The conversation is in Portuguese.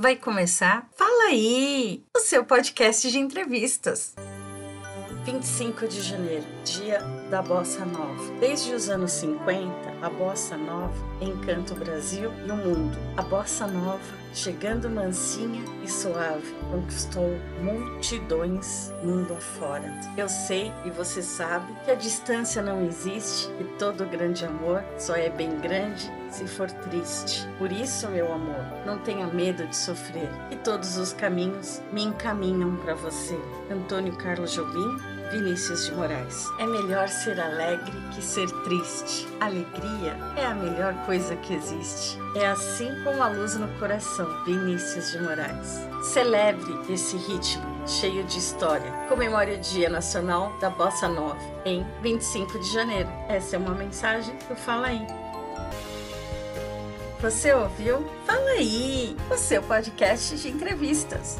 Vai começar? Fala aí! O seu podcast de entrevistas. 25 de janeiro, dia da Bossa Nova. Desde os anos 50, a Bossa Nova encanta o Brasil e o mundo. A Bossa Nova, chegando mansinha e suave, conquistou multidões mundo afora. Eu sei e você sabe que a distância não existe e todo grande amor só é bem grande se for triste. Por isso, meu amor, não tenha medo de sofrer, e todos os caminhos me encaminham para você. Antônio Carlos Jobim, Vinícius de Moraes. É melhor ser alegre que ser triste. Alegria é a melhor coisa que existe. É assim como a luz no coração. Vinícius de Moraes. Celebre esse ritmo cheio de história. Comemore o Dia Nacional da Bossa Nova em 25 de janeiro. Essa é uma mensagem do Fala aí. Você ouviu? Fala aí, o seu podcast de entrevistas.